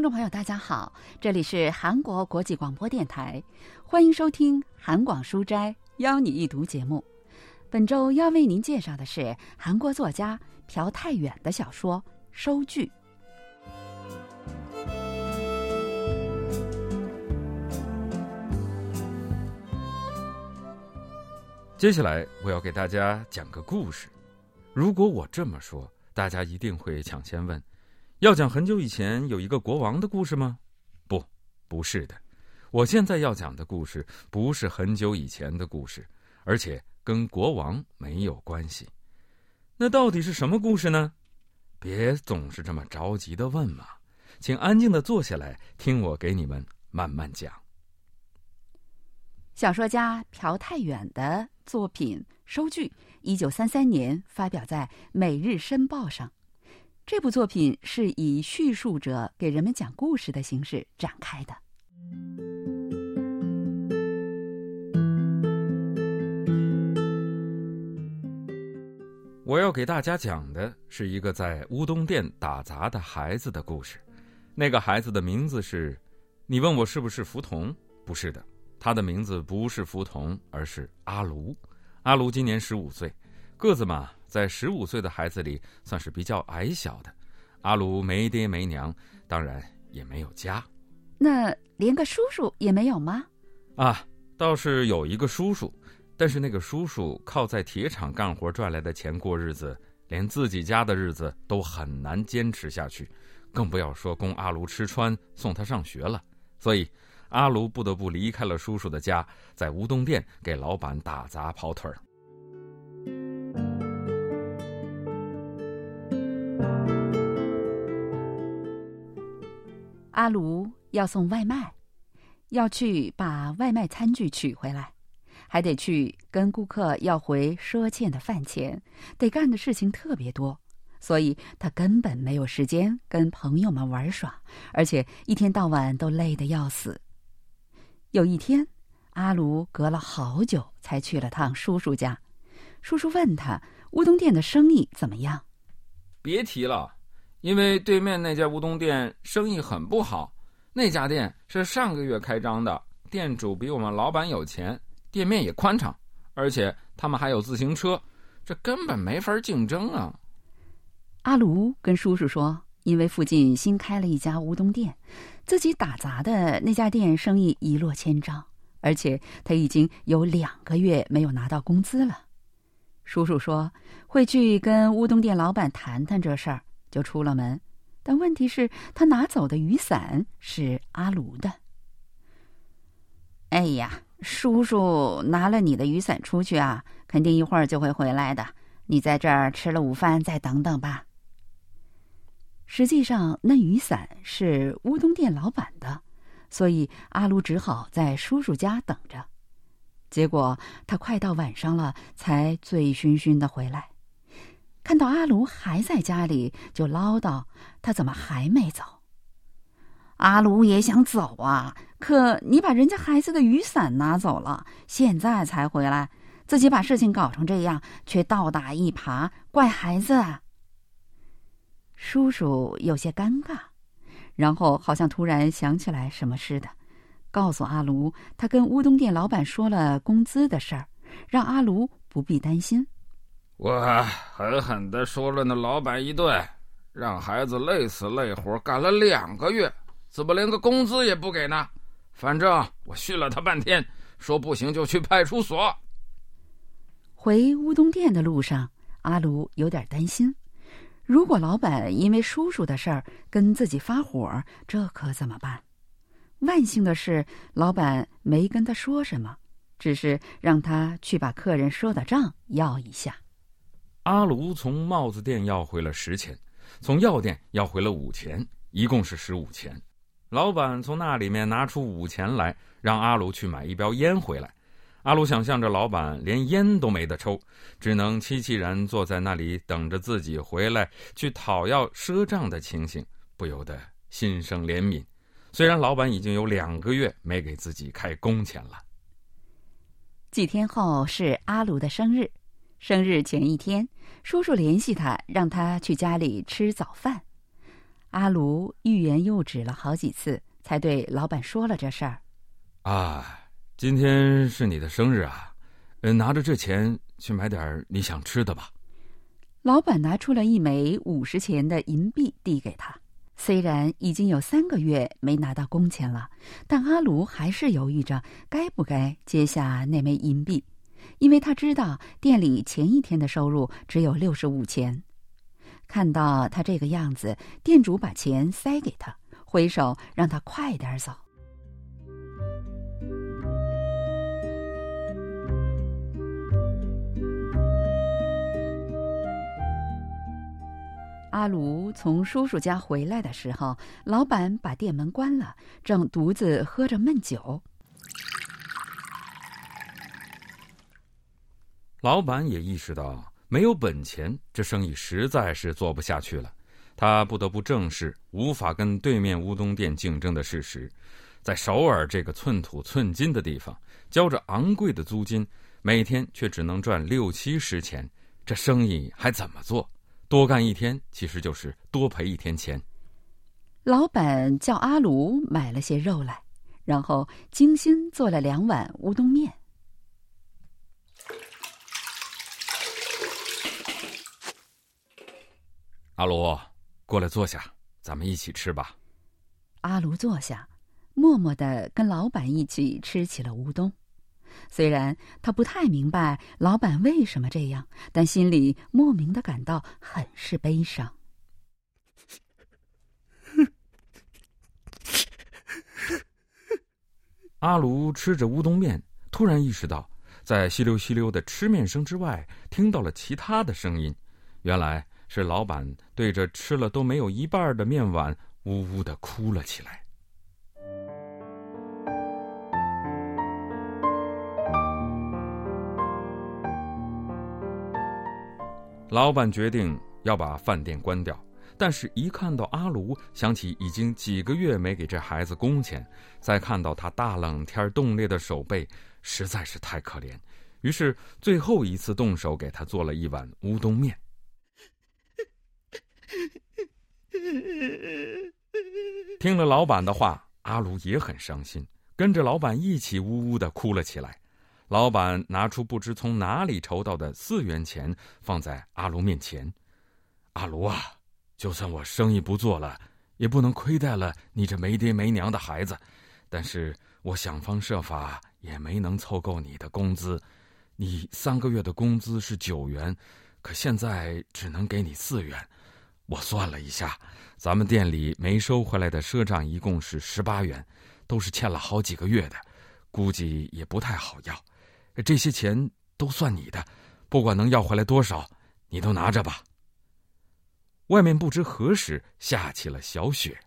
听众朋友，大家好，这里是韩国国际广播电台，欢迎收听《韩广书斋邀你一读》节目。本周要为您介绍的是韩国作家朴泰远的小说《收据》。接下来我要给大家讲个故事。如果我这么说，大家一定会抢先问。要讲很久以前有一个国王的故事吗？不，不是的。我现在要讲的故事不是很久以前的故事，而且跟国王没有关系。那到底是什么故事呢？别总是这么着急的问嘛，请安静的坐下来听我给你们慢慢讲。小说家朴泰远的作品《收据》，一九三三年发表在《每日申报》上。这部作品是以叙述者给人们讲故事的形式展开的。我要给大家讲的是一个在乌冬店打杂的孩子的故事。那个孩子的名字是……你问我是不是福童？不是的，他的名字不是福童，而是阿卢。阿卢今年十五岁，个子嘛。在十五岁的孩子里，算是比较矮小的。阿卢没爹没娘，当然也没有家。那连个叔叔也没有吗？啊，倒是有一个叔叔，但是那个叔叔靠在铁厂干活赚来的钱过日子，连自己家的日子都很难坚持下去，更不要说供阿卢吃穿、送他上学了。所以，阿卢不得不离开了叔叔的家，在乌冬店给老板打杂跑腿儿。阿卢要送外卖，要去把外卖餐具取回来，还得去跟顾客要回赊欠的饭钱，得干的事情特别多，所以他根本没有时间跟朋友们玩耍，而且一天到晚都累得要死。有一天，阿卢隔了好久才去了趟叔叔家，叔叔问他乌冬店的生意怎么样？别提了。因为对面那家乌冬店生意很不好，那家店是上个月开张的，店主比我们老板有钱，店面也宽敞，而且他们还有自行车，这根本没法竞争啊。阿卢跟叔叔说，因为附近新开了一家乌冬店，自己打杂的那家店生意一落千丈，而且他已经有两个月没有拿到工资了。叔叔说会去跟乌冬店老板谈谈这事儿。就出了门，但问题是，他拿走的雨伞是阿卢的。哎呀，叔叔拿了你的雨伞出去啊，肯定一会儿就会回来的。你在这儿吃了午饭，再等等吧。实际上，那雨伞是乌冬店老板的，所以阿卢只好在叔叔家等着。结果他快到晚上了，才醉醺醺的回来。看到阿卢还在家里，就唠叨他怎么还没走。阿卢也想走啊，可你把人家孩子的雨伞拿走了，现在才回来，自己把事情搞成这样，却倒打一耙，怪孩子。叔叔有些尴尬，然后好像突然想起来什么似的，告诉阿卢，他跟乌冬店老板说了工资的事儿，让阿卢不必担心。我狠狠的说了那老板一顿，让孩子累死累活干了两个月，怎么连个工资也不给呢？反正我训了他半天，说不行就去派出所。回乌冬店的路上，阿卢有点担心，如果老板因为叔叔的事儿跟自己发火，这可怎么办？万幸的是，老板没跟他说什么，只是让他去把客人赊的账要一下。阿卢从帽子店要回了十钱，从药店要回了五钱，一共是十五钱。老板从那里面拿出五钱来，让阿卢去买一包烟回来。阿卢想象着老板连烟都没得抽，只能凄凄然坐在那里等着自己回来去讨要赊账的情形，不由得心生怜悯。虽然老板已经有两个月没给自己开工钱了。几天后是阿卢的生日。生日前一天，叔叔联系他，让他去家里吃早饭。阿卢欲言又止了好几次，才对老板说了这事儿。啊，今天是你的生日啊，呃，拿着这钱去买点你想吃的吧。老板拿出了一枚五十钱的银币递给他。虽然已经有三个月没拿到工钱了，但阿卢还是犹豫着该不该接下那枚银币，因为他知道店里前一天的收入只有六十五钱。看到他这个样子，店主把钱塞给他，挥手让他快点走。阿卢从叔叔家回来的时候，老板把店门关了，正独自喝着闷酒。老板也意识到没有本钱，这生意实在是做不下去了。他不得不正视无法跟对面乌冬店竞争的事实。在首尔这个寸土寸金的地方，交着昂贵的租金，每天却只能赚六七十钱，这生意还怎么做？多干一天，其实就是多赔一天钱。老板叫阿卢买了些肉来，然后精心做了两碗乌冬面。阿卢，过来坐下，咱们一起吃吧。阿卢坐下，默默的跟老板一起吃起了乌冬。虽然他不太明白老板为什么这样，但心里莫名的感到很是悲伤。阿卢吃着乌冬面，突然意识到，在稀溜稀溜的吃面声之外，听到了其他的声音。原来是老板对着吃了都没有一半的面碗，呜呜的哭了起来。老板决定要把饭店关掉，但是，一看到阿卢，想起已经几个月没给这孩子工钱，再看到他大冷天冻裂的手背，实在是太可怜，于是最后一次动手给他做了一碗乌冬面。听了老板的话，阿卢也很伤心，跟着老板一起呜呜的哭了起来。老板拿出不知从哪里筹到的四元钱，放在阿卢面前。阿卢啊，就算我生意不做了，也不能亏待了你这没爹没娘的孩子。但是我想方设法也没能凑够你的工资。你三个月的工资是九元，可现在只能给你四元。我算了一下，咱们店里没收回来的赊账一共是十八元，都是欠了好几个月的，估计也不太好要。这些钱都算你的，不管能要回来多少，你都拿着吧。外面不知何时下起了小雪。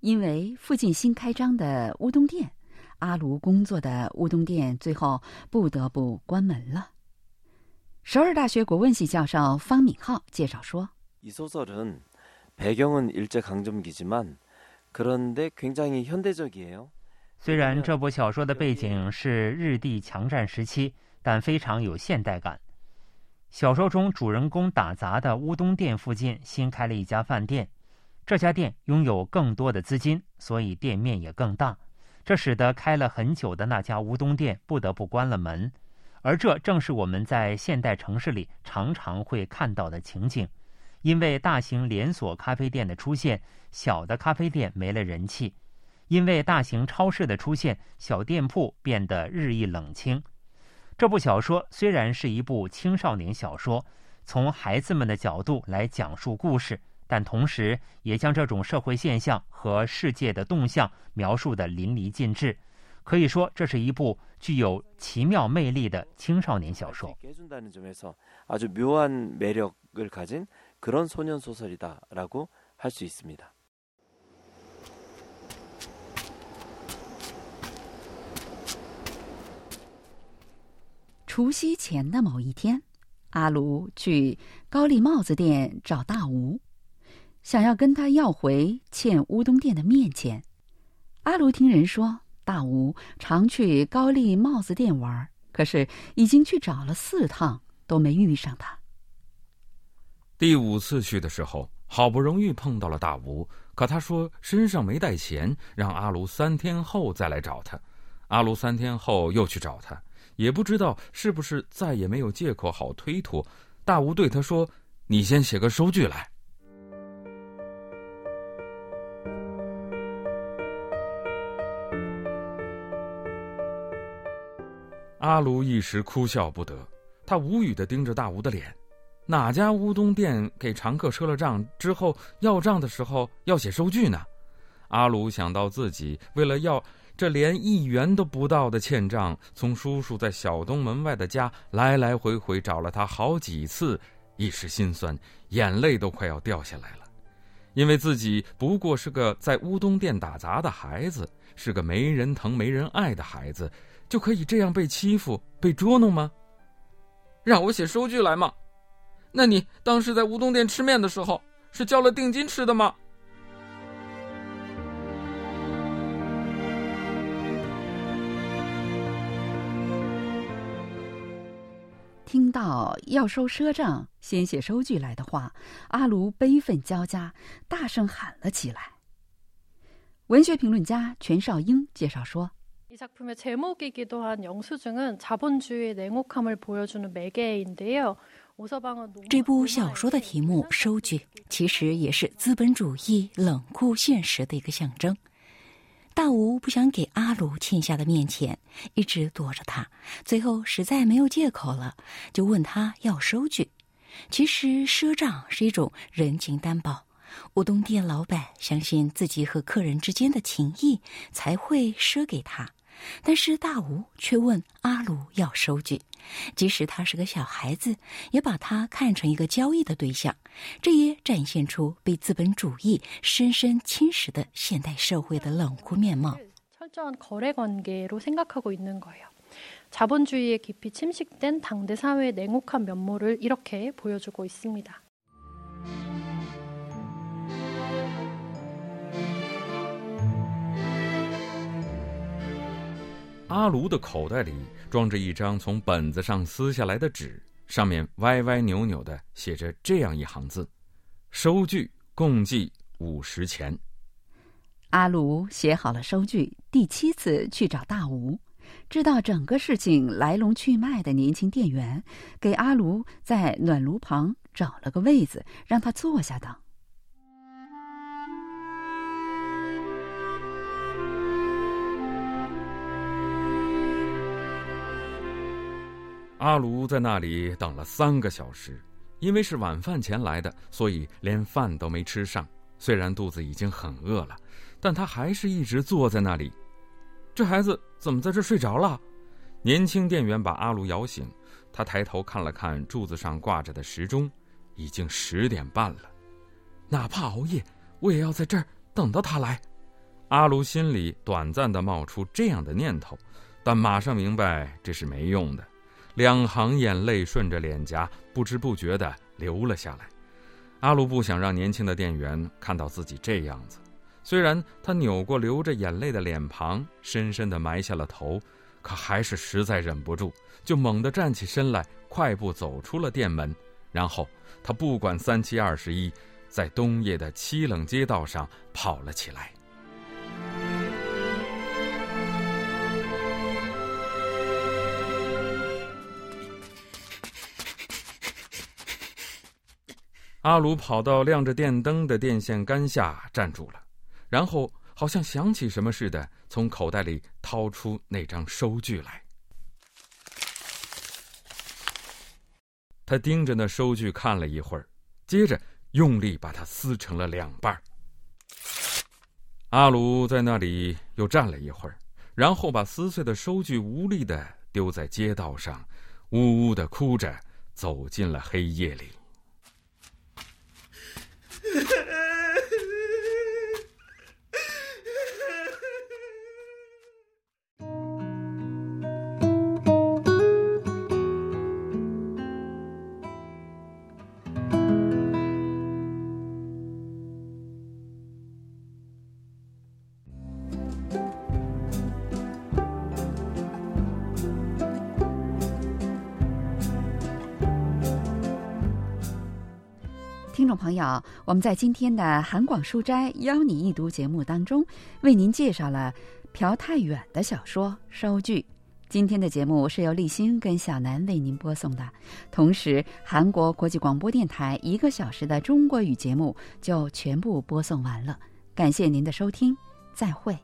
因为附近新开张的乌冬店，阿卢工作的乌冬店最后不得不关门了。首尔大学国文系教授方敏浩介绍说：“이소설은배경은일제강점기지만그런데굉장히현대적이에요。”虽然这部小说的背景是日帝强占时期，但非常有现代感。小说中主人公打杂的乌冬店附近新开了一家饭店，这家店拥有更多的资金，所以店面也更大。这使得开了很久的那家乌冬店不得不关了门， 而这正是我们在现代城市里常常会看到的情景。因为大型连锁咖啡店的出现，小的咖啡店没了人气。因为大型超市的出现，小店铺变得日益冷清。这部小说虽然是一部青少年小说，从孩子们的角度来讲述故事，但同时也将这种社会现象和世界的动向描述得淋漓尽致。可以说这是一部具有奇妙魅力的青少年小说。除夕前的某一天阿卢去高丽帽子店找大吴想要跟他要回欠乌冬店的面钱。阿卢听人说大吴常去高丽帽子店玩，可是已经去找了四趟都没遇上他。第五次去的时候，好不容易碰到了大吴，可他说身上没带钱，让阿卢三天后再来找他。阿卢三天后又去找他，也不知道是不是再也没有借口好推脱。大吴对他说：“你先写个收据来。”阿卢一时哭笑不得，他无语的盯着大吴的脸。哪家乌冬店给常客赊了账之后要账的时候要写收据呢？阿卢想到自己为了要这连一元都不到的欠账，从叔叔在小东门外的家来来回回找了他好几次，一时心酸，眼泪都快要掉下来了。因为自己不过是个在乌冬店打杂的孩子，是个没人疼没人爱的孩子。就可以这样被欺负、被捉弄吗？让我写收据来吗？那你当时在乌冬店吃面的时候，是交了定金吃的吗？听到要收赊账、先写收据来的话，阿卢悲愤交加，大声喊了起来。文学评论家全少英介绍说。이작품의제목이기도한영수증은자본주의의냉혹함을보여주는매개인데요这部小说的题目“收据”其实也是资本主义冷酷现实的一个象征。 大吴不想给阿鲁欠下的面钱，一直躲着他，最后实在没有借口了，就问他要收据。其实赊账是一种人情担保。乌东店老板相信自己和客人之间的情谊，才会赊给他。但是大吴却问阿鲁要收据，即使他是个小孩子，也把他看成一个交易的对象，这也展现出被资本主义深深侵蚀的现代社会的冷酷面貌。철저한거래관계로생각하고있는거예요자본주의에깊이침식된당대사회의냉혹한면모를이렇게보여주고있습니다 阿卢的口袋里装着一张从本子上撕下来的纸，上面歪歪扭扭的写着这样一行字：“收据共计五十钱。”阿卢写好了收据，第七次去找大吴，知道整个事情来龙去脉的年轻店员，给阿卢在暖炉旁找了个位子，让他坐下等。阿卢在那里等了三个小时，因为是晚饭前来的，所以连饭都没吃上。虽然肚子已经很饿了，但他还是一直坐在那里。这孩子怎么在这睡着了？年轻店员把阿卢摇醒，他抬头看了看柱子上挂着的时钟，已经十点半了。哪怕熬夜，我也要在这儿等到他来。阿卢心里短暂的冒出这样的念头，但马上明白这是没用的。两行眼泪顺着脸颊不知不觉地流了下来。阿鲁不想让年轻的店员看到自己这样子，虽然他扭过流着眼泪的脸庞，深深地埋下了头，可还是实在忍不住，就猛地站起身来，快步走出了店门。然后他不管三七二十一，在冬夜的凄冷街道上跑了起来。阿鲁跑到亮着电灯的电线杆下站住了，然后好像想起什么似的，从口袋里掏出那张收据来。他盯着那收据看了一会儿，接着用力把它撕成了两半。阿鲁在那里又站了一会儿，然后把撕碎的收据无力的丢在街道上，呜呜的哭着走进了黑夜里。朋友，我们在今天的韩广书斋邀你一读节目当中，为您介绍了朴泰远的小说《收据》。今天的节目是由立新跟小南为您播送的，同时韩国国际广播电台一个小时的中国语节目就全部播送完了。感谢您的收听，再会。